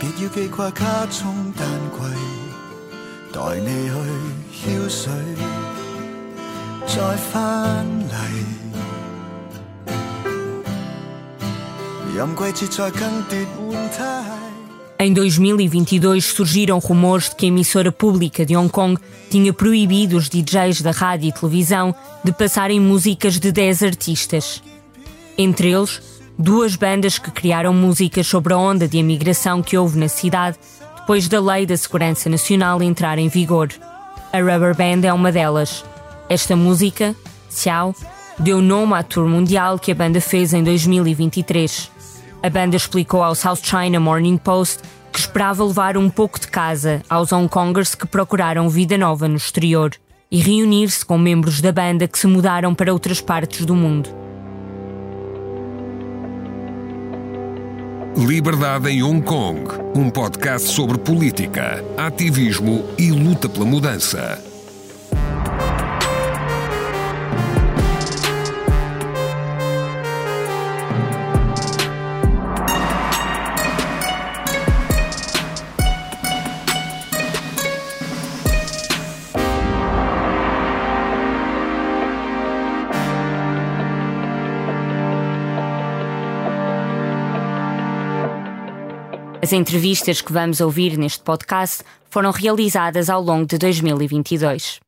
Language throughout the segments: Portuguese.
别要记挂卡中丹桂，待你去浇水，再翻嚟。任季节再更迭换态。Em 2022 surgiram rumores de que a emissora pública de Hong Kong tinha proibido os DJs da rádio e televisão de passarem músicas de 10 artistas. Entre eles, duas bandas que criaram músicas sobre a onda de imigração que houve na cidade depois da Lei da Segurança Nacional entrar em vigor. A Rubber Band é uma delas. Esta música, Xiao, deu nome à tour mundial que a banda fez em 2023. A banda explicou ao South China Morning Post que esperava levar um pouco de casa aos Hong Kongers que procuraram vida nova no exterior e reunir-se com membros da banda que se mudaram para outras partes do mundo. Liberdade em Hong Kong, um podcast sobre política, ativismo e luta pela mudança. As entrevistas que vamos ouvir neste podcast foram realizadas ao longo de 2022.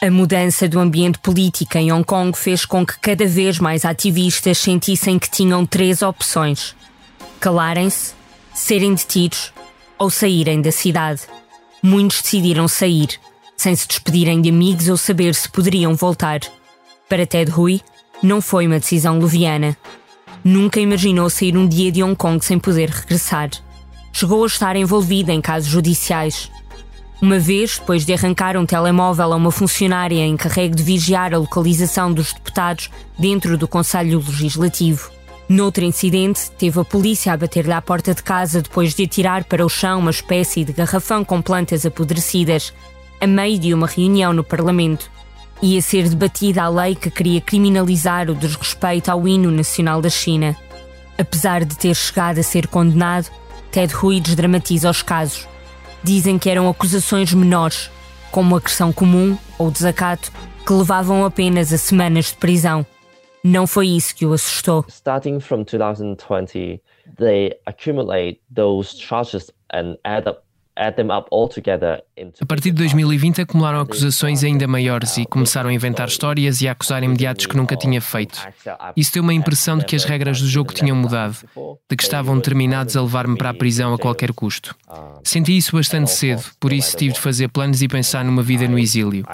A mudança do ambiente político em Hong Kong fez com que cada vez mais ativistas sentissem que tinham três opções: calarem-se, serem detidos ou saírem da cidade. Muitos decidiram sair, sem se despedirem de amigos ou saber se poderiam voltar. Para Ted Hui, não foi uma decisão leviana. Nunca imaginou sair um dia de Hong Kong sem poder regressar. Chegou a estar envolvida em casos judiciais. Uma vez, depois de arrancar um telemóvel a uma funcionária encarregue de vigiar a localização dos deputados dentro do Conselho Legislativo. Noutro incidente, teve a polícia a bater-lhe à porta de casa depois de atirar para o chão uma espécie de garrafão com plantas apodrecidas, a meio de uma reunião no Parlamento ia ser debatida a lei que queria criminalizar o desrespeito ao hino nacional da China. Apesar de ter chegado a ser condenado, Ted Hui desdramatiza os casos. Dizem que eram acusações menores, como agressão comum ou desacato, que levavam apenas a semanas de prisão. Não foi isso que o assustou. Starting from 2020, they accumulate those charges and add up a partir de 2020 acumularam acusações ainda maiores e começaram a inventar histórias e a acusar imediatos que nunca tinha feito. Isso deu uma impressão de que as regras do jogo tinham mudado, de que estavam determinados a levar-me para a prisão a qualquer custo. Senti isso bastante cedo, por isso tive de fazer planos e pensar numa vida no exílio.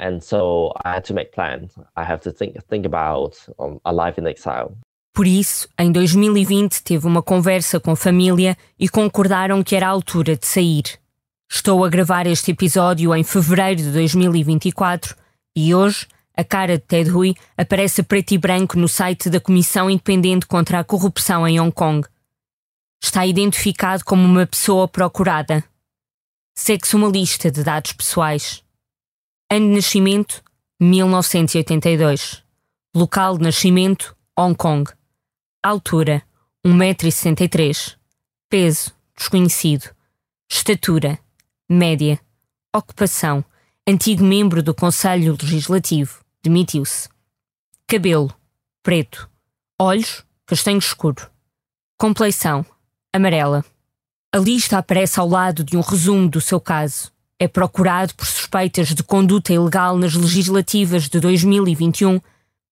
And so I had to make plans. I have to think, think about um, a life in exile. Por isso, em 2020, teve uma conversa com família e concordaram que era a altura de sair. Estou a gravar este episódio em fevereiro de 2024 e hoje a cara de Ted Hui aparece preto e branco no site da Comissão Independente contra a Corrupção em Hong Kong. Está identificado como uma pessoa procurada. Segue-se uma lista de dados pessoais. Ano de nascimento: 1982. Local de nascimento: Hong Kong. Altura: 1,63m. Peso: desconhecido. Estatura: média. Ocupação: antigo membro do Conselho Legislativo. Demitiu-se. Cabelo: preto. Olhos: castanho escuro. Compleição: amarela. A lista aparece ao lado de um resumo do seu caso. É procurado por suspeitas de conduta ilegal nas legislativas de 2021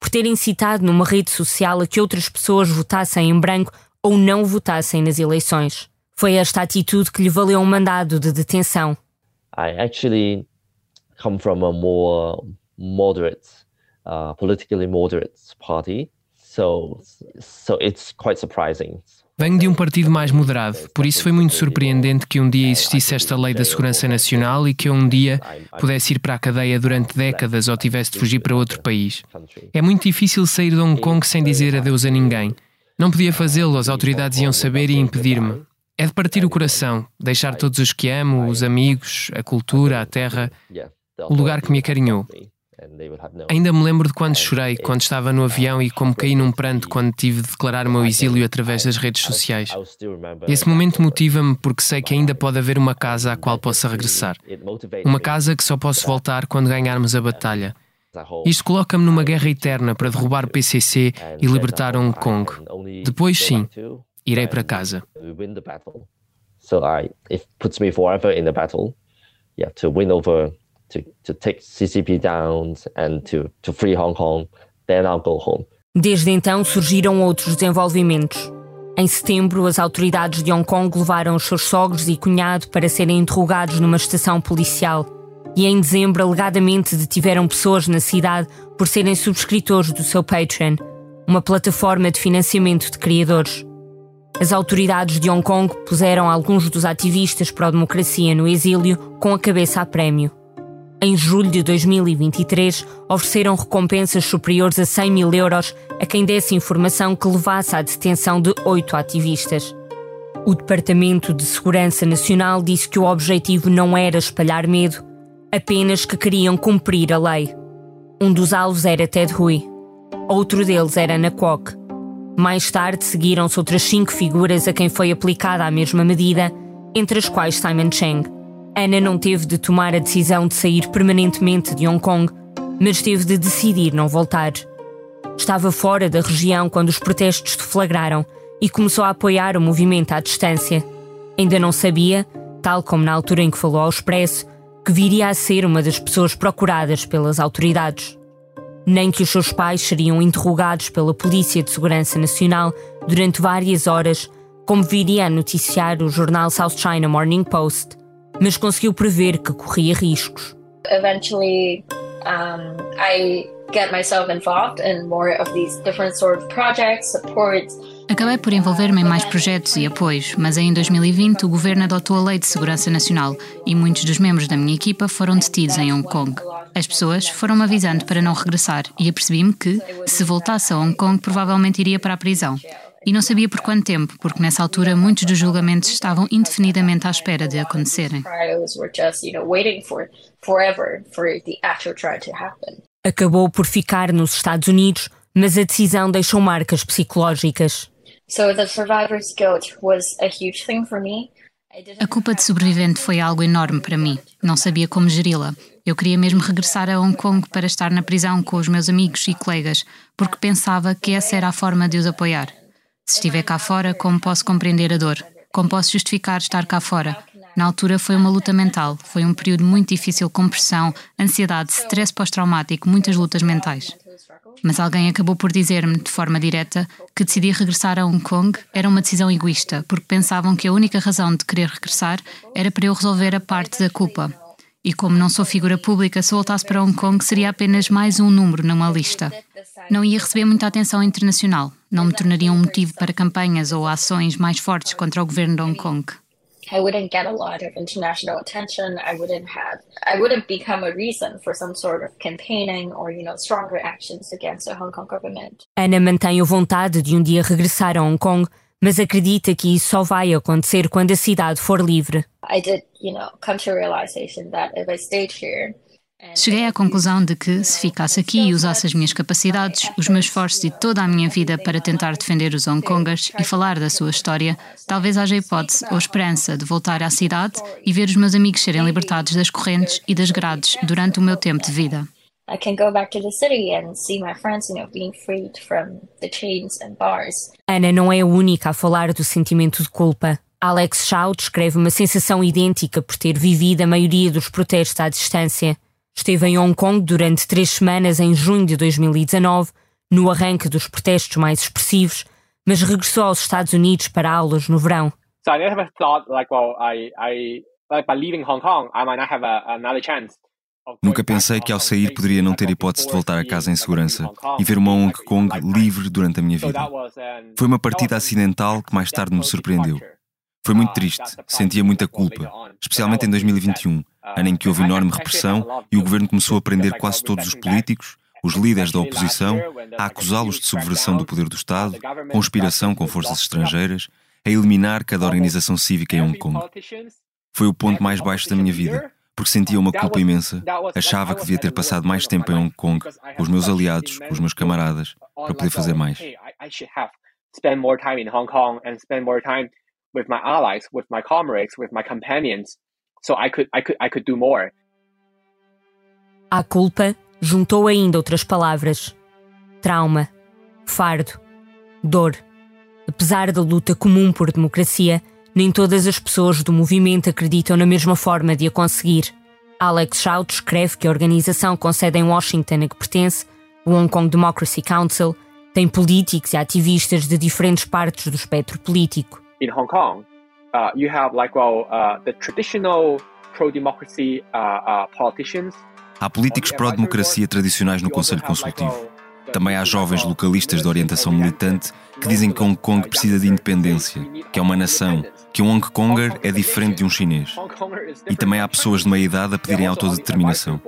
por ter incitado numa rede social a que outras pessoas votassem em branco ou não votassem nas eleições. Foi esta atitude que lhe valeu um mandado de detenção. I actually come from a more moderate, uh, politically moderate party, so so it's quite surprising. Venho de um partido mais moderado, por isso foi muito surpreendente que um dia existisse esta lei da segurança nacional e que eu um dia pudesse ir para a cadeia durante décadas ou tivesse de fugir para outro país. É muito difícil sair de Hong Kong sem dizer adeus a ninguém. Não podia fazê-lo, as autoridades iam saber e impedir-me. É de partir o coração, deixar todos os que amo, os amigos, a cultura, a terra, o lugar que me acarinhou. Ainda me lembro de quando chorei, quando estava no avião e como caí num pranto quando tive de declarar o meu exílio através das redes sociais. Esse momento motiva-me porque sei que ainda pode haver uma casa à qual possa regressar. Uma casa que só posso voltar quando ganharmos a batalha. Isto coloca-me numa guerra eterna para derrubar o PCC e libertar Hong Kong. Depois, sim, irei para casa. So I, it puts me forever in the battle. Yeah, to win over to, to take CCP down and to, to free Hong Kong, then I'll go home. Desde então surgiram outros desenvolvimentos. Em setembro, as autoridades de Hong Kong levaram os seus sogros e cunhado para serem interrogados numa estação policial. E em dezembro, alegadamente detiveram pessoas na cidade por serem subscritores do seu Patreon, uma plataforma de financiamento de criadores. As autoridades de Hong Kong puseram alguns dos ativistas pró-democracia no exílio com a cabeça a prémio. Em julho de 2023, ofereceram recompensas superiores a 100 mil euros a quem desse informação que levasse à detenção de oito ativistas. O Departamento de Segurança Nacional disse que o objetivo não era espalhar medo, apenas que queriam cumprir a lei. Um dos alvos era Ted Hui, outro deles era Ana Kwok. Mais tarde seguiram-se outras cinco figuras a quem foi aplicada a mesma medida, entre as quais Simon Cheng. Ana não teve de tomar a decisão de sair permanentemente de Hong Kong, mas teve de decidir não voltar. Estava fora da região quando os protestos deflagraram e começou a apoiar o movimento à distância. Ainda não sabia, tal como na altura em que falou ao Expresso, que viria a ser uma das pessoas procuradas pelas autoridades. Nem que os seus pais seriam interrogados pela Polícia de Segurança Nacional durante várias horas, como viria a noticiar o jornal South China Morning Post mas conseguiu prever que corria riscos. Eventually, um, I get myself involved in more of these different sort of projects, supports. Acabei por envolver-me em mais projetos e apoios, mas em 2020 o governo adotou a Lei de Segurança Nacional e muitos dos membros da minha equipa foram detidos em Hong Kong. As pessoas foram-me avisando para não regressar e apercebi-me que, se voltasse a Hong Kong, provavelmente iria para a prisão. E não sabia por quanto tempo, porque nessa altura muitos dos julgamentos estavam indefinidamente à espera de acontecerem. Acabou por ficar nos Estados Unidos, mas a decisão deixou marcas psicológicas. A culpa de sobrevivente foi algo enorme para mim. Não sabia como geri-la. Eu queria mesmo regressar a Hong Kong para estar na prisão com os meus amigos e colegas, porque pensava que essa era a forma de os apoiar. Se estiver cá fora, como posso compreender a dor? Como posso justificar estar cá fora? Na altura foi uma luta mental, foi um período muito difícil com pressão, ansiedade, stress pós-traumático, muitas lutas mentais. Mas alguém acabou por dizer-me, de forma direta, que decidir regressar a Hong Kong era uma decisão egoísta, porque pensavam que a única razão de querer regressar era para eu resolver a parte da culpa. E como não sou figura pública, se voltasse para Hong Kong seria apenas mais um número numa lista. Não ia receber muita atenção internacional, não me tornaria um motivo para campanhas ou ações mais fortes contra o governo de Hong Kong. I wouldn't get a lot of international attention. I wouldn't have, I wouldn't become a reason for some sort of campaigning or, you know, stronger actions against the Hong Kong government. Ana mantém a vontade de um dia regressar a Hong Kong, mas acredita que isso só vai acontecer quando a cidade for livre. I did, you know, come to a realization that if I stayed here, Cheguei à conclusão de que, se ficasse aqui e usasse as minhas capacidades, os meus esforços e toda a minha vida para tentar defender os Hong Kongers e falar da sua história, talvez haja hipótese ou esperança de voltar à cidade e ver os meus amigos serem libertados das correntes e das grades durante o meu tempo de vida. I can go back to the city and see my friends, you know, being freed from the chains and bars. Ana não é a única a falar do sentimento de culpa. Alex Shaw descreve uma sensação idêntica por ter vivido a maioria dos protestos à distância. Esteve em Hong Kong durante três semanas em junho de 2019, no arranque dos protestos mais expressivos, mas regressou aos Estados Unidos para aulas no verão. So I never thought like, well, I, I, like by leaving Hong Kong, I might not have a, another chance. Nunca pensei que ao sair poderia não ter hipótese de voltar a casa em segurança e ver uma Hong Kong livre durante a minha vida. Foi uma partida acidental que mais tarde me surpreendeu. Foi muito triste, sentia muita culpa, especialmente em 2021, ano em que houve enorme repressão e o governo começou a prender quase todos os políticos, os líderes da oposição, a acusá-los de subversão do poder do Estado, conspiração com forças estrangeiras, a eliminar cada organização cívica em Hong Kong. Foi o ponto mais baixo da minha vida, porque sentia uma culpa imensa, achava que devia ter passado mais tempo em Hong Kong com os meus aliados, com os meus camaradas, para poder fazer mais. Spend more time in Hong Kong and spend more time with my allies, with my comrades, with my companions, so I could, I could, I could do more. À culpa, juntou ainda outras palavras: trauma, fardo, dor. Apesar da luta comum por democracia, nem todas as pessoas do movimento acreditam na mesma forma de a conseguir. Alex Shout escreve que a organização com sede em Washington a que pertence, o Hong Kong Democracy Council, tem políticos e ativistas de diferentes partes do espectro político. In Hong Kong, uh, you have like well uh, the traditional pro-democracy uh, uh, politicians. Há políticos pró-democracia tradicionais no Conselho Consultivo. Também há jovens localistas de orientação militante que dizem que Hong Kong precisa de independência, que é uma nação, que um Hong Konger é diferente de um chinês. E também há pessoas de meia idade a pedirem autodeterminação.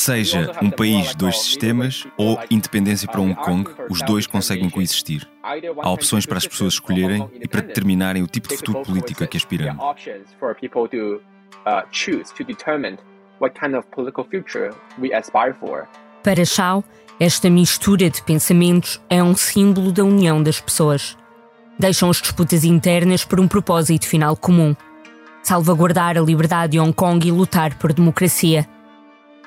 Seja um país, dois sistemas ou independência para Hong Kong, os dois conseguem coexistir. Há opções para as pessoas escolherem e para determinarem o tipo de futuro político a que aspiram. Para Shao, esta mistura de pensamentos é um símbolo da união das pessoas. Deixam as disputas internas por um propósito final comum: salvaguardar a liberdade de Hong Kong e lutar por democracia.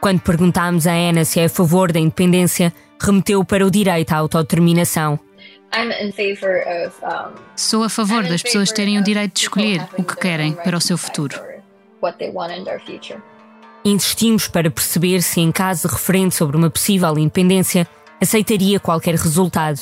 Quando perguntámos a Ana se é a favor da independência, remeteu para o direito à autodeterminação. Sou a favor das pessoas terem o direito de escolher o que querem para o seu futuro. Insistimos para perceber se, em caso de referendo sobre uma possível independência, aceitaria qualquer resultado.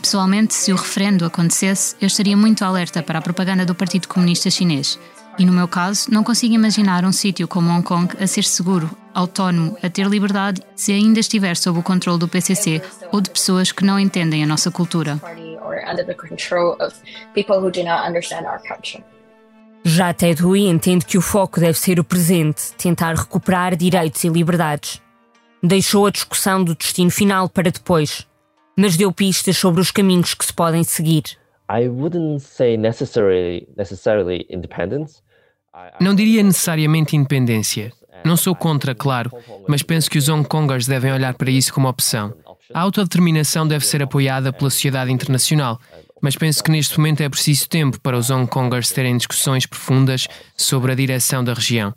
Pessoalmente, se o referendo acontecesse, eu estaria muito alerta para a propaganda do Partido Comunista Chinês. E no meu caso, não consigo imaginar um sítio como Hong Kong a ser seguro, autónomo, a ter liberdade, se ainda estiver sob o controle do PCC ou de pessoas que não entendem a nossa cultura. Já Ted Hui entende que o foco deve ser o presente, tentar recuperar direitos e liberdades. Deixou a discussão do destino final para depois, mas deu pistas sobre os caminhos que se podem seguir. Não diria necessariamente independência. Não sou contra, claro, mas penso que os Hong Kongers devem olhar para isso como opção. A autodeterminação deve ser apoiada pela sociedade internacional, mas penso que neste momento é preciso tempo para os Hong Kongers terem discussões profundas sobre a direção da região.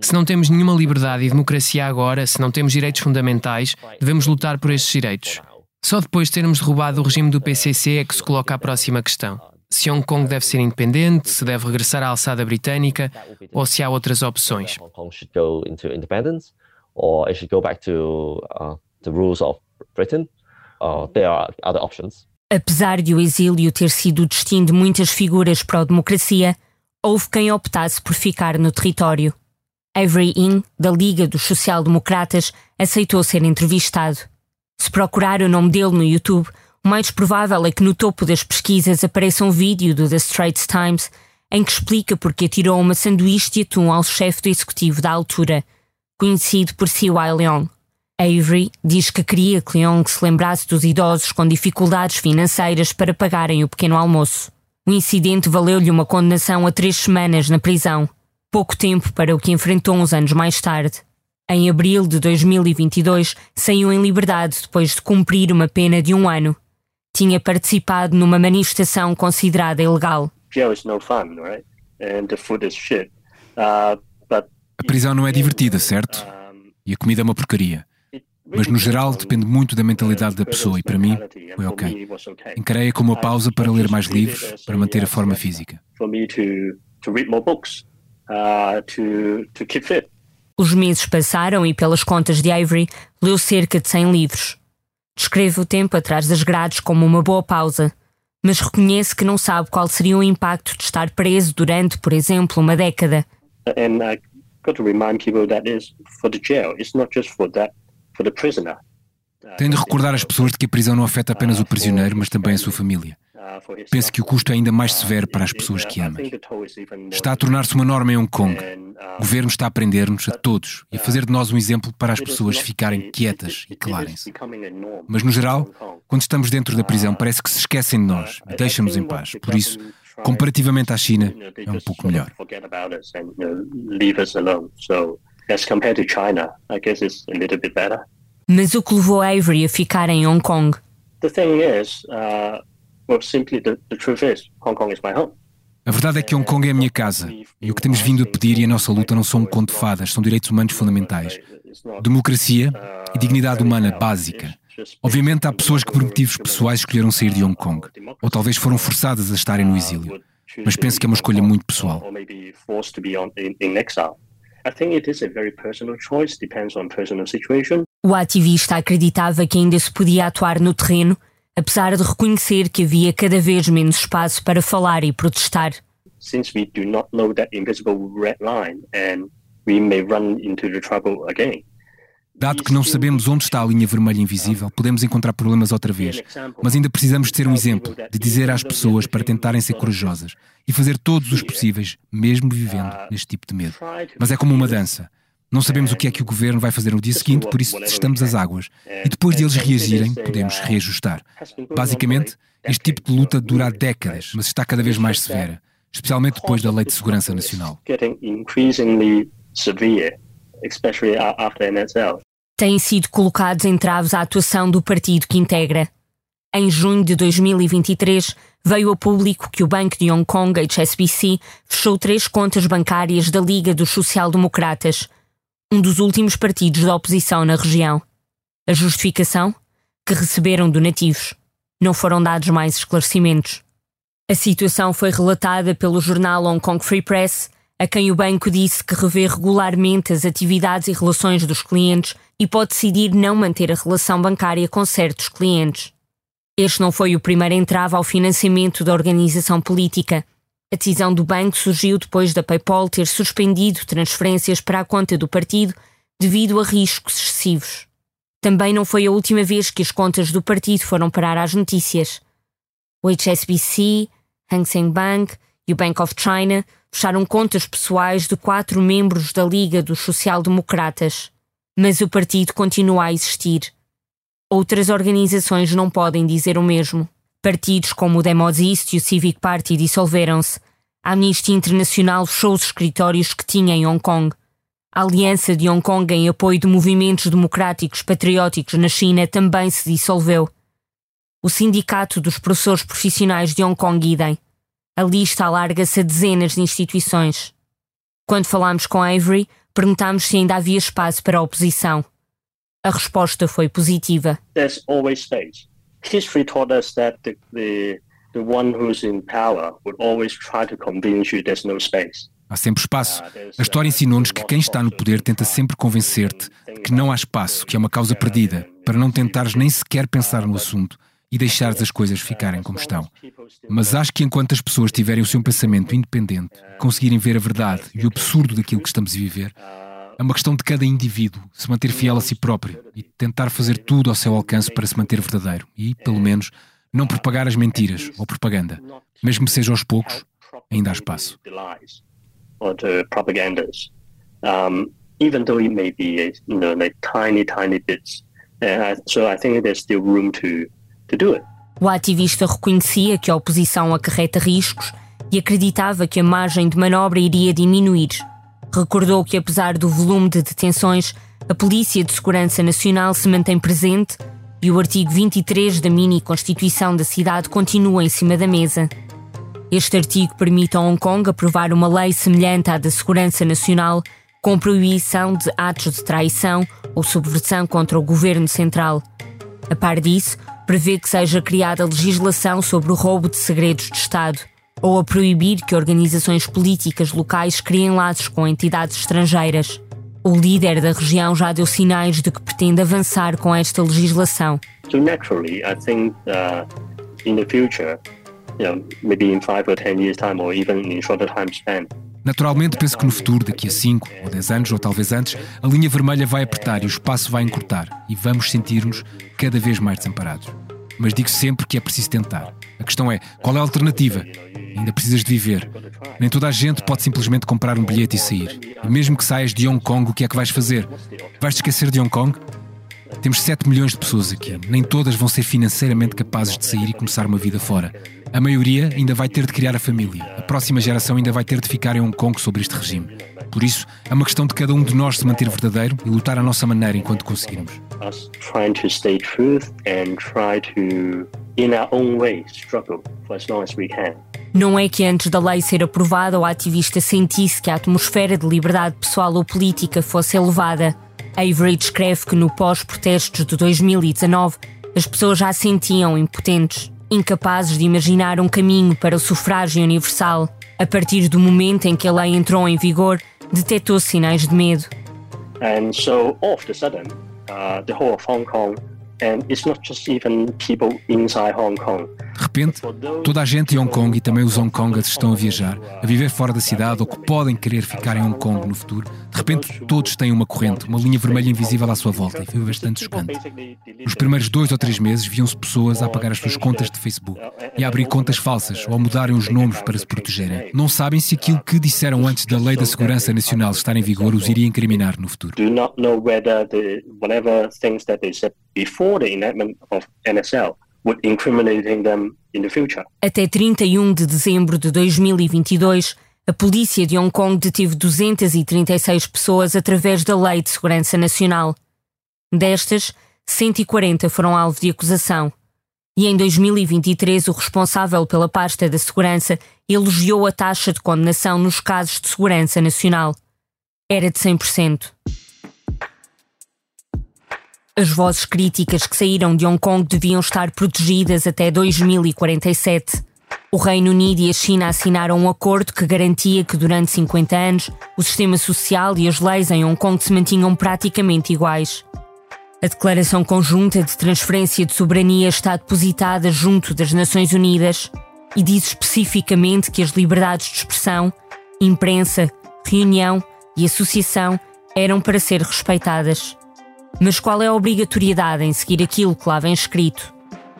Se não temos nenhuma liberdade e democracia agora, se não temos direitos fundamentais, devemos lutar por estes direitos. Só depois de termos derrubado o regime do PCC é que se coloca a próxima questão. Se Hong Kong deve ser independente, se deve regressar à alçada britânica ou se há outras opções. Apesar de o exílio ter sido o destino de muitas figuras pró-democracia, houve quem optasse por ficar no território. Avery In, da Liga dos Social-Democratas, aceitou ser entrevistado. Se procurar o nome dele no YouTube, o mais provável é que no topo das pesquisas apareça um vídeo do The Straits Times em que explica porque atirou uma sanduíche de atum ao chefe do executivo da altura, conhecido por C.Y. Leong. Avery diz que queria que Leong se lembrasse dos idosos com dificuldades financeiras para pagarem o pequeno almoço. O incidente valeu-lhe uma condenação a três semanas na prisão, pouco tempo para o que enfrentou uns anos mais tarde. Em abril de 2022, saiu em liberdade depois de cumprir uma pena de um ano. Tinha participado numa manifestação considerada ilegal. A prisão não é divertida, certo? E a comida é uma porcaria. Mas no geral depende muito da mentalidade da pessoa e para mim foi ok. Encarei-a como uma pausa para ler mais livros, para manter a forma física. Os meses passaram e, pelas contas de Ivory, leu cerca de 100 livros. Descreve o tempo atrás das grades como uma boa pausa, mas reconhece que não sabe qual seria o impacto de estar preso durante, por exemplo, uma década. And I got to remind people that is for the jail. It's not just for that tem de recordar as pessoas de que a prisão não afeta apenas o prisioneiro, mas também a sua família. Penso que o custo é ainda mais severo para as pessoas que amam. Está a tornar-se uma norma em Hong Kong. O governo está a aprender-nos, a todos, e a fazer de nós um exemplo para as pessoas ficarem quietas e calarem-se. Mas, no geral, quando estamos dentro da prisão, parece que se esquecem de nós e deixam-nos em paz. Por isso, comparativamente à China, é um pouco melhor. Mas o que levou Avery a ficar em Hong Kong? A verdade é que Hong Kong é a minha casa e o que temos vindo a pedir e a nossa luta não são um conto de fadas, são direitos humanos fundamentais. Democracia e dignidade humana básica. Obviamente há pessoas que por motivos pessoais escolheram sair de Hong Kong, ou talvez foram forçadas a estarem no exílio. Mas penso que é uma escolha muito pessoal. O ativista acreditava que ainda se podia atuar no terreno, apesar de reconhecer que havia cada vez menos espaço para falar e protestar. Since we do not know that invisible red line and we may run into the trouble again. Dado que não sabemos onde está a linha vermelha invisível, podemos encontrar problemas outra vez. Mas ainda precisamos de ser um exemplo, de dizer às pessoas para tentarem ser corajosas e fazer todos os possíveis, mesmo vivendo neste tipo de medo. Mas é como uma dança. Não sabemos o que é que o governo vai fazer no dia seguinte, por isso testamos as águas. E depois de eles reagirem, podemos reajustar. Basicamente, este tipo de luta dura há décadas, mas está cada vez mais severa, especialmente depois da Lei de Segurança Nacional. especially after NSL têm sido colocados entraves à atuação do partido que integra. Em junho de 2023, veio a público que o Banco de Hong Kong, HSBC, fechou três contas bancárias da Liga dos Social-Democratas, um dos últimos partidos da oposição na região. A justificação? Que receberam donativos. Não foram dados mais esclarecimentos. A situação foi relatada pelo jornal Hong Kong Free Press a quem o banco disse que revê regularmente as atividades e relações dos clientes e pode decidir não manter a relação bancária com certos clientes. Este não foi o primeiro entrave ao financiamento da organização política. A decisão do banco surgiu depois da PayPal ter suspendido transferências para a conta do partido devido a riscos excessivos. Também não foi a última vez que as contas do partido foram parar às notícias. O HSBC, Hang Seng Bank e o Bank of China fecharam contas pessoais de quatro membros da Liga dos Social-Democratas. Mas o partido continua a existir. Outras organizações não podem dizer o mesmo. Partidos como o Demos East e o Civic Party dissolveram-se. A Amnistia Internacional fechou os escritórios que tinha em Hong Kong. A Aliança de Hong Kong em apoio de movimentos democráticos patrióticos na China também se dissolveu. O Sindicato dos Professores Profissionais de Hong Kong idem. A lista alarga-se a dezenas de instituições. Quando falámos com Avery, perguntámos se ainda havia espaço para a oposição. A resposta foi positiva. There's always space. History taught us that the, the, the one who's in power would always try to convince you there's no space. Há sempre espaço. A história ensinou-nos que quem está no poder tenta sempre convencer-te que não há espaço, que é uma causa perdida, para não tentares nem sequer pensar no assunto e deixares as coisas ficarem como estão. Mas acho que enquanto as pessoas tiverem o seu pensamento independente, conseguirem ver a verdade e o absurdo daquilo que estamos a viver, é uma questão de cada indivíduo se manter fiel a si próprio e tentar fazer tudo ao seu alcance para se manter verdadeiro e, pelo menos, não propagar as mentiras ou propaganda. Mesmo que seja aos poucos, ainda há espaço. even though it may be, you know, like tiny, tiny bits. Uh, so I think there's still room to o ativista reconhecia que a oposição acarreta riscos e acreditava que a margem de manobra iria diminuir. Recordou que, apesar do volume de detenções, a Polícia de Segurança Nacional se mantém presente e o artigo 23 da mini-constituição da cidade continua em cima da mesa. Este artigo permite a Hong Kong aprovar uma lei semelhante à da Segurança Nacional, com proibição de atos de traição ou subversão contra o governo central. A par disso, prevê que seja criada legislação sobre o roubo de segredos de Estado ou a proibir que organizações políticas locais criem laços com entidades estrangeiras. O líder da região já deu sinais de que pretende avançar com esta legislação. So naturally, I think uh, in the future, you know, maybe in five or ten years time or even in shorter time span, Naturalmente, penso que no futuro, daqui a 5 ou 10 anos, ou talvez antes, a linha vermelha vai apertar e o espaço vai encurtar e vamos sentir-nos cada vez mais desamparados. Mas digo sempre que é preciso tentar. A questão é: qual é a alternativa? Ainda precisas de viver. Nem toda a gente pode simplesmente comprar um bilhete e sair. E mesmo que saias de Hong Kong, o que é que vais fazer? Vais te esquecer de Hong Kong? Temos 7 milhões de pessoas aqui. Nem todas vão ser financeiramente capazes de sair e começar uma vida fora. A maioria ainda vai ter de criar a família. A próxima geração ainda vai ter de ficar em Hong Kong sobre este regime. Por isso, é uma questão de cada um de nós se manter verdadeiro e lutar à nossa maneira enquanto conseguirmos. Us trying to stay truth and try to, in our own way, struggle for as long as we can. Não é que antes da lei ser aprovada o ativista sentisse que a atmosfera de liberdade pessoal ou política fosse elevada. Avery descreve que no pós-protestos de 2019 as pessoas já se sentiam impotentes, incapazes de imaginar um caminho para o sufrágio universal. A partir do momento em que a lei entrou em vigor, detectou sinais de medo. And so, all of a sudden, uh, the whole of Hong Kong And it's not just even people inside Hong Kong. De repente, toda a gente em Hong Kong e também os Hong Kongers estão a viajar, a viver fora da cidade ou que podem querer ficar em Hong Kong no futuro. De repente, todos têm uma corrente, uma linha vermelha invisível à sua volta e foi bastante chocante. Nos primeiros dois ou três meses, viam-se pessoas a apagar as suas contas de Facebook e a abrir contas falsas ou a mudarem os nomes para se protegerem. Não sabem se aquilo que disseram antes da Lei da Segurança Nacional estar em vigor os iria incriminar no futuro. Before the enactment of NSL would incriminating them in the future. Até 31 de dezembro de 2022, a polícia de Hong Kong deteve 236 pessoas através da Lei de Segurança Nacional. Destas, 140 foram alvo de acusação. E em 2023, o responsável pela pasta da segurança elogiou a taxa de condenação nos casos de segurança nacional. Era de 100%. As vozes críticas que saíram de Hong Kong deviam estar protegidas até 2047. O Reino Unido e a China assinaram um acordo que garantia que durante 50 anos o sistema social e as leis em Hong Kong se mantinham praticamente iguais. A declaração conjunta de transferência de soberania está depositada junto das Nações Unidas e diz especificamente que as liberdades de expressão, imprensa, reunião e associação eram para ser respeitadas. Mas qual é a obrigatoriedade em seguir aquilo que lá vem escrito?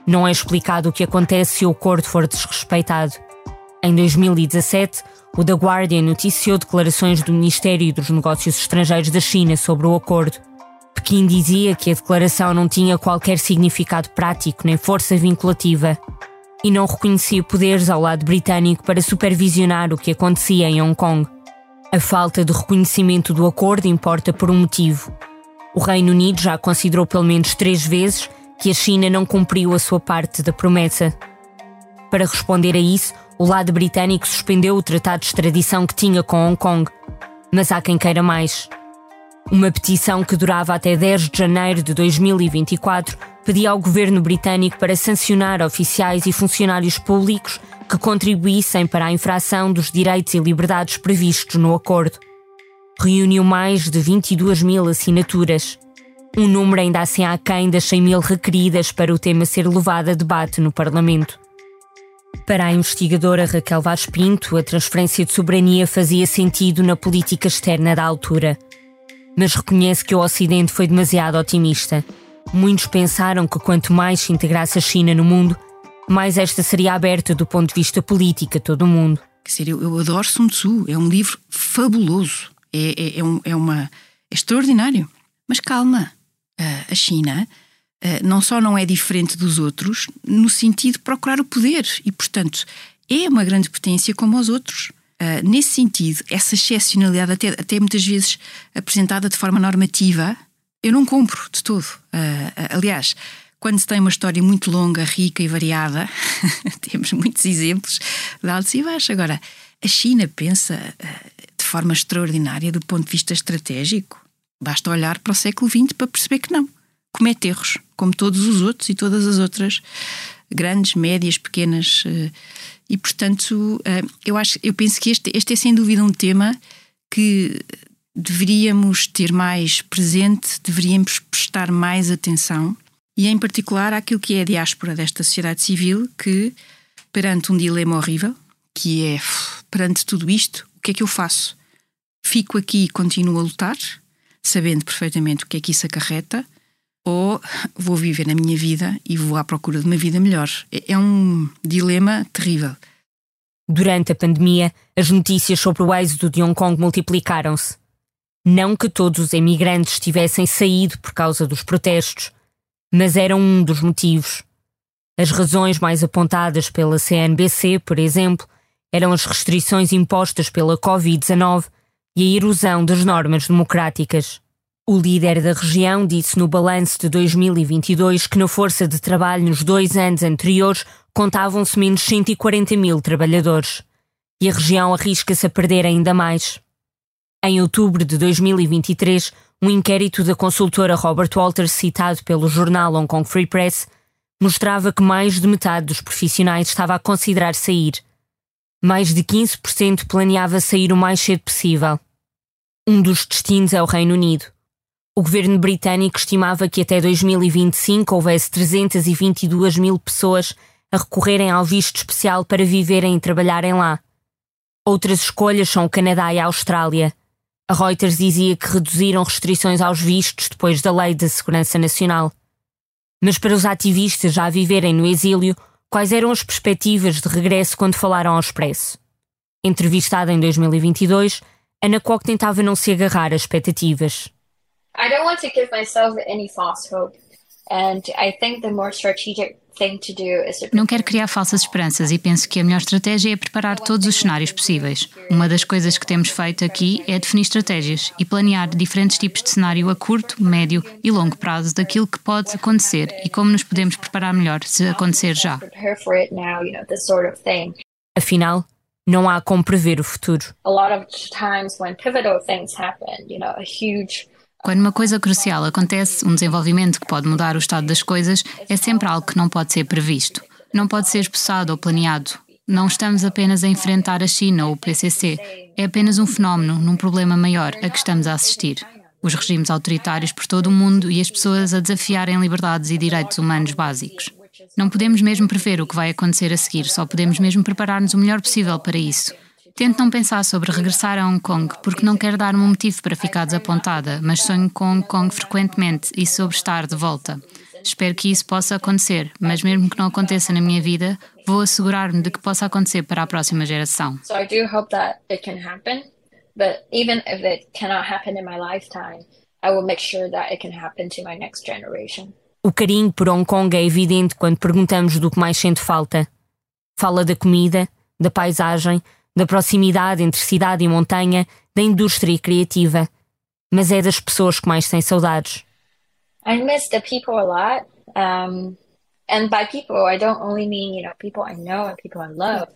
Não é explicado o que acontece se o acordo for desrespeitado. Em 2017, o The Guardian noticiou declarações do Ministério dos Negócios Estrangeiros da China sobre o acordo. Pequim dizia que a declaração não tinha qualquer significado prático nem força vinculativa e não reconhecia poderes ao lado britânico para supervisionar o que acontecia em Hong Kong. A falta de reconhecimento do acordo importa por um motivo. O Reino Unido já considerou pelo menos três vezes que a China não cumpriu a sua parte da promessa. Para responder a isso, o lado britânico suspendeu o tratado de extradição que tinha com Hong Kong. Mas há quem queira mais. Uma petição que durava até 10 de janeiro de 2024 pedia ao governo britânico para sancionar oficiais e funcionários públicos que contribuíssem para a infração dos direitos e liberdades previstos no acordo reuniu mais de 22 mil assinaturas. Um número ainda assim aquém das 100 mil requeridas para o tema ser levado a debate no Parlamento. Para a investigadora Raquel Vaz Pinto, a transferência de soberania fazia sentido na política externa da altura. Mas reconhece que o Ocidente foi demasiado otimista. Muitos pensaram que quanto mais se integrasse a China no mundo, mais esta seria aberta do ponto de vista político a todo o mundo. Quer dizer, eu, eu adoro Sun Tzu, é um livro fabuloso é, é, é, um, é uma, é extraordinário. Mas calma, a China não só não é diferente dos outros, no sentido de procurar o poder e, portanto, é uma grande potência como os outros. nesse sentido, essa excepcionalidade, até, até muitas vezes apresentada de forma normativa, eu não compro de todo. aliás, quando se tem uma história muito longa, rica e variada, temos muitos exemplos de altos e baixos. Agora, a China pensa forma extraordinária do ponto de vista estratégico. Basta olhar para o século XX para perceber que não. Comete erros, como todos os outros e todas as outras grandes, médias, pequenas. Eh, e, portanto, eh, eu, acho, eu penso que este, este é sem dúvida um tema que deveríamos ter mais presente, deveríamos prestar mais atenção, e em particular àquilo que é a diáspora desta sociedade civil, que, perante um dilema horrível, que é perante tudo isto, o que é que eu faço? Fico aqui e continuo a lutar, sabendo perfeitamente o que é que isso acarreta, ou vou viver na minha vida e vou à procura de uma vida melhor. É, é um dilema terrível. Durante a pandemia, as notícias sobre o êxodo de Hong Kong multiplicaram-se. Não que todos os emigrantes tivessem saído por causa dos protestos, mas eram um dos motivos. As razões mais apontadas pela CNBC, por exemplo, eram as restrições impostas pela Covid-19 e a erosão das normas democráticas. O líder da região disse no balanço de 2022 que na força de trabalho nos dois anos anteriores contavam-se menos 140 mil trabalhadores. E a região arrisca-se a perder ainda mais. Em outubro de 2023, um inquérito da consultora Robert Walters, citado pelo jornal Hong Kong Free Press, mostrava que mais de metade dos profissionais estava a considerar sair. Mais de 15% planeava sair o mais cedo possível. Um dos destinos é o Reino Unido. O governo britânico estimava que até 2025 houvesse 322 mil pessoas a recorrerem ao visto especial para viverem e trabalharem lá. Outras escolhas são o Canadá e a Austrália. A Reuters dizia que reduziram restrições aos vistos depois da Lei da Segurança Nacional. Mas para os ativistas já viverem no exílio, quais eram as perspectivas de regresso quando falaram ao Expresso? Entrevistada em 2022, Ana Koch tentava não se agarrar a expectativas. I don't want to give myself any false hope. And I think the more strategic não quero criar falsas esperanças e penso que a melhor estratégia é preparar todos os cenários possíveis. Uma das coisas que temos feito aqui é definir estratégias e planear diferentes tipos de cenário a curto, médio e longo prazo daquilo que pode acontecer e como nos podemos preparar melhor se acontecer já. Afinal, não há como prever o futuro. A lot of times when pivotal things happen, you know, a huge quando uma coisa crucial acontece, um desenvolvimento que pode mudar o estado das coisas, é sempre algo que não pode ser previsto. Não pode ser esboçado ou planeado. Não estamos apenas a enfrentar a China ou o PCC. É apenas um fenómeno, num problema maior a que estamos a assistir. Os regimes autoritários por todo o mundo e as pessoas a desafiarem liberdades e direitos humanos básicos. Não podemos mesmo prever o que vai acontecer a seguir, só podemos mesmo preparar-nos o melhor possível para isso. Tento não pensar sobre regressar a Hong Kong porque não quero dar-me um motivo para ficar desapontada, mas sonho com Hong Kong frequentemente e sobre estar de volta. Espero que isso possa acontecer, mas mesmo que não aconteça na minha vida, vou assegurar-me de que possa acontecer para a próxima geração. So I do hope that it can happen, but even if it cannot happen in my lifetime, I will make sure that it can happen to my next generation. O carinho por Hong Kong é evidente quando perguntamos do que mais sente falta. Fala da comida, da paisagem, da proximidade entre cidade e montanha, da indústria criativa. Mas é das pessoas que mais têm saudades. I miss the people a lot. Um, and by people, I don't only mean, you know, people I know and people I love.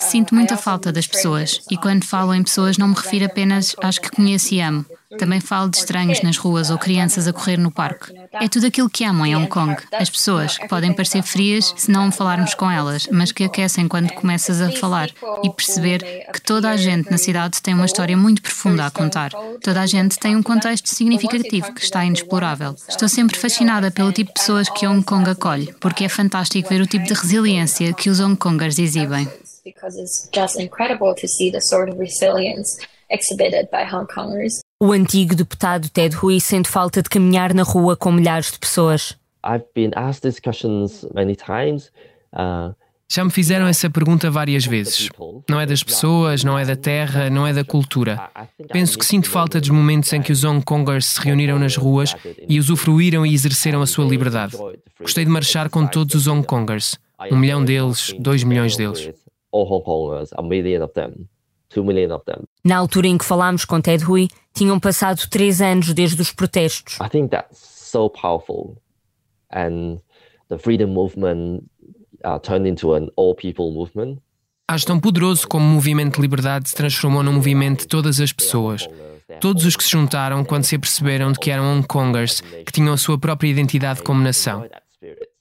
Sinto muita falta das pessoas, e quando falo em pessoas não me refiro apenas às que conheço e amo. Também falo de estranhos nas ruas ou crianças a correr no parque. É tudo aquilo que amo em Hong Kong. As pessoas, que podem parecer frias se não falarmos com elas, mas que aquecem quando começas a falar e perceber que toda a gente na cidade tem uma história muito profunda a contar. Toda a gente tem um contexto significativo que está inexplorável. Estou sempre fascinada pelo tipo de pessoas que Hong Kong acolhe, porque é fantástico ver o tipo de resiliência que os Hong Kongers exibem because it's just incredible to see the sort of resilience exhibited by Hong Kongers. O antigo deputado Ted Hui sente falta de caminhar na rua com milhares de pessoas. I've been asked these questions many times. Uh, já me fizeram essa pergunta várias vezes. Não é das pessoas, não é da terra, não é da cultura. Penso que sinto falta dos momentos em que os Hong Kongers se reuniram nas ruas e usufruíram e exerceram a sua liberdade. Gostei de marchar com todos os Hong Kongers. Um milhão deles, dois milhões deles all Hong Kongers, a million of them, two million of them. Na altura em que falámos com Ted Hui, tinham passado três anos desde os protestos. I think that's so powerful, and the freedom movement uh, turned into an all-people movement. Acho tão poderoso como o movimento de liberdade se transformou num movimento de todas as pessoas. Todos os que se juntaram quando se aperceberam de que eram Hong Kongers, que tinham a sua própria identidade como nação.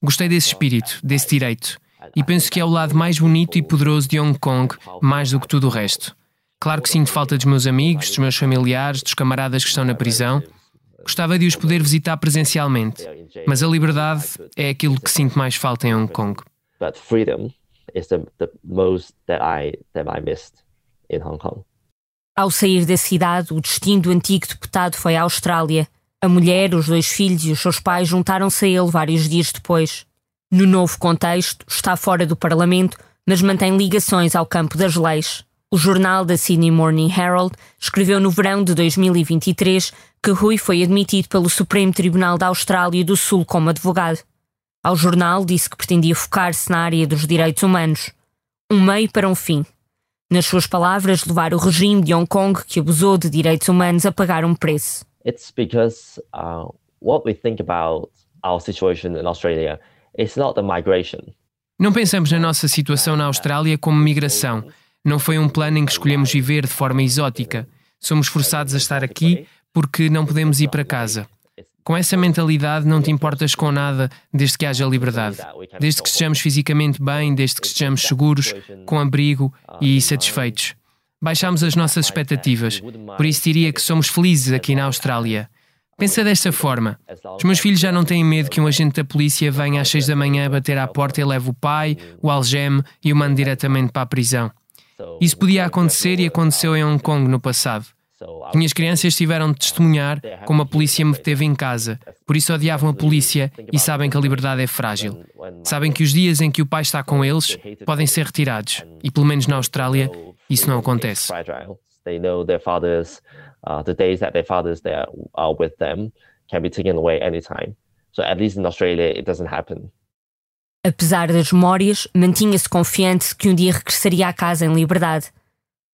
Gostei desse espírito, desse direito e penso que é o lado mais bonito e poderoso de Hong Kong, mais do que tudo o resto. Claro que sinto falta dos meus amigos, dos meus familiares, dos camaradas que estão na prisão. Gostava de os poder visitar presencialmente, mas a liberdade é aquilo que sinto mais falta em Hong Kong. But freedom is the, the most that I that I missed in Hong Kong. Ao sair da cidade, o destino do antigo deputado foi a Austrália. A mulher, os dois filhos e os seus pais juntaram-se a ele vários dias depois. No novo contexto, está fora do Parlamento, mas mantém ligações ao campo das leis. O jornal da Sydney Morning Herald escreveu no verão de 2023 que Rui foi admitido pelo Supremo Tribunal da Austrália do Sul como advogado. Ao jornal disse que pretendia focar-se na área dos direitos humanos. Um meio para um fim. Nas suas palavras, levar o regime de Hong Kong que abusou de direitos humanos a pagar um preço. It's because uh, what we think about our situation in Australia Não pensamos na nossa situação na Austrália como migração. Não foi um plano em que escolhemos viver de forma exótica. Somos forçados a estar aqui porque não podemos ir para casa. Com essa mentalidade, não te importas com nada desde que haja liberdade. Desde que estejamos fisicamente bem, desde que estejamos seguros, com abrigo e satisfeitos. Baixamos as nossas expectativas. Por isso diria que somos felizes aqui na Austrália. Pensa desta forma: os meus filhos já não têm medo que um agente da polícia venha às seis da manhã bater à porta e leve o pai, o algeme e o mande diretamente para a prisão. Isso podia acontecer e aconteceu em Hong Kong no passado. Minhas crianças tiveram de testemunhar como a polícia me teve em casa, por isso odiavam a polícia e sabem que a liberdade é frágil. Sabem que os dias em que o pai está com eles podem ser retirados, e pelo menos na Austrália isso não acontece. Apesar das memórias, mantinha-se confiante que um dia regressaria à casa em liberdade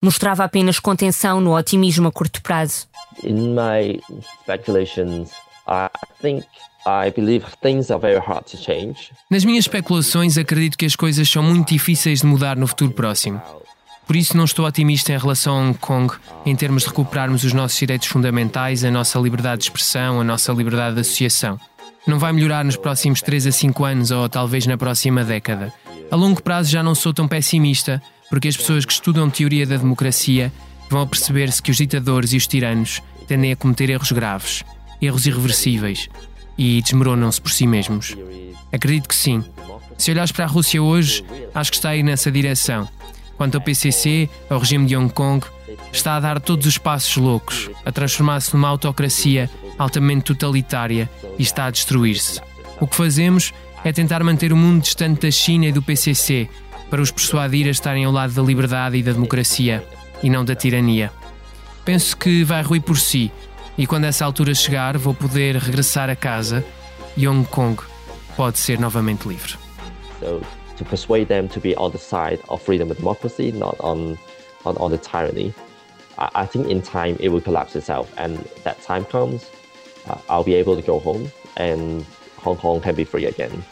mostrava apenas contenção no otimismo a curto prazo. In my speculations, I think I believe things are very hard to change. Nas minhas especulações, acredito que as coisas são muito difíceis de mudar no futuro próximo. Por isso, não estou otimista em relação a Hong Kong em termos de recuperarmos os nossos direitos fundamentais, a nossa liberdade de expressão, a nossa liberdade de associação. Não vai melhorar nos próximos 3 a 5 anos ou talvez na próxima década. A longo prazo já não sou tão pessimista, porque as pessoas que estudam teoria da democracia vão perceber-se que os ditadores e os tiranos tendem a cometer erros graves, erros irreversíveis e desmoronam-se por si mesmos. Acredito que sim. Se olhares para a Rússia hoje, acho que está a ir nessa direção. Quanto ao PCC, ao regime de Hong Kong, está a dar todos os passos loucos, a transformar-se numa autocracia altamente totalitária e está a destruir-se. O que fazemos é tentar manter o mundo distante da China e do PCC para os persuadir a estarem ao lado da liberdade e da democracia e não da tirania. Penso que vai ruir por si e quando essa altura chegar vou poder regressar a casa e Hong Kong pode ser novamente livre. To persuade them to be on the side of freedom and democracy, not on, on, on the tyranny. I, I think in time it will collapse itself and that time comes, uh, I'll be able to go home and Hong Kong can be free again.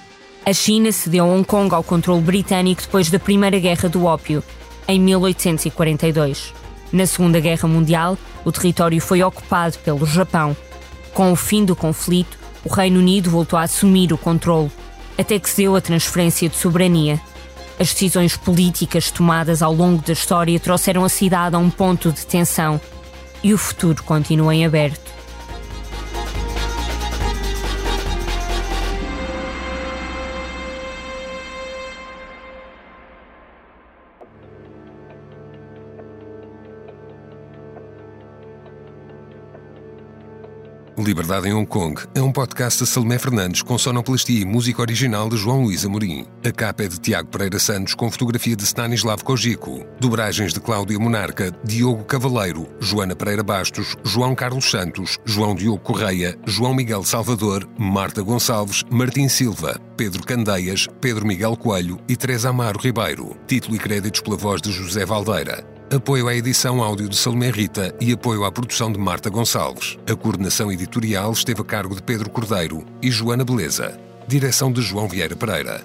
A China cedeu Hong Kong ao controle britânico depois da Primeira Guerra do Ópio, em 1842. Na Segunda Guerra Mundial, o território foi ocupado pelo Japão. Com o fim do conflito, o Reino Unido voltou a assumir o controle, até que se deu a transferência de soberania. As decisões políticas tomadas ao longo da história trouxeram a cidade a um ponto de tensão e o futuro continua em aberto. Liberdade em Hong Kong é um podcast de Salomé Fernandes com sonoplastia e música original de João Luís Amorim. A capa é de Tiago Pereira Santos com fotografia de Stanislav Kojiko. Dobragens de Cláudia Monarca, Diogo Cavaleiro, Joana Pereira Bastos, João Carlos Santos, João Diogo Correia, João Miguel Salvador, Marta Gonçalves, Martim Silva, Pedro Candeias, Pedro Miguel Coelho e Teresa Amaro Ribeiro. Título e créditos pela voz de José Valdeira apoio à edição áudio de Salomé Rita e apoio à produção de Marta Gonçalves. A coordenação editorial esteve a cargo de Pedro Cordeiro e Joana Beleza. Direção de João Vieira Pereira.